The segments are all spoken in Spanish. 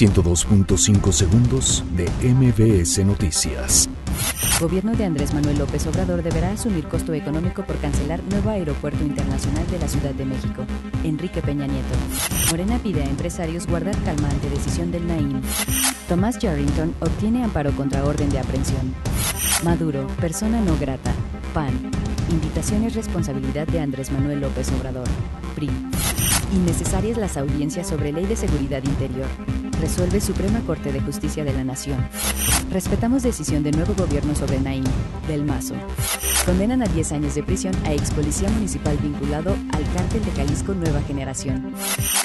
102.5 segundos de MBS Noticias. Gobierno de Andrés Manuel López Obrador deberá asumir costo económico por cancelar nuevo aeropuerto internacional de la Ciudad de México. Enrique Peña Nieto. Morena pide a empresarios guardar calma ante decisión del Naim. Tomás Yarrington obtiene amparo contra orden de aprehensión. Maduro, persona no grata. PAN. Invitación es responsabilidad de Andrés Manuel López Obrador. PRI. Innecesarias las audiencias sobre ley de seguridad interior. Resuelve Suprema Corte de Justicia de la Nación. Respetamos decisión de nuevo gobierno sobre Naim, del Mazo. Condenan a 10 años de prisión a ex policía municipal vinculado al cártel de Jalisco Nueva Generación.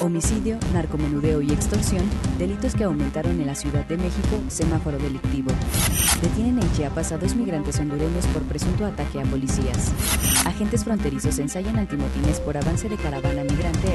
Homicidio, narcomenudeo y extorsión, delitos que aumentaron en la Ciudad de México, semáforo delictivo. Detienen en Chiapas a dos migrantes hondureños por presunto ataque a policías. Agentes fronterizos ensayan antimotines por avance de caravana migrante a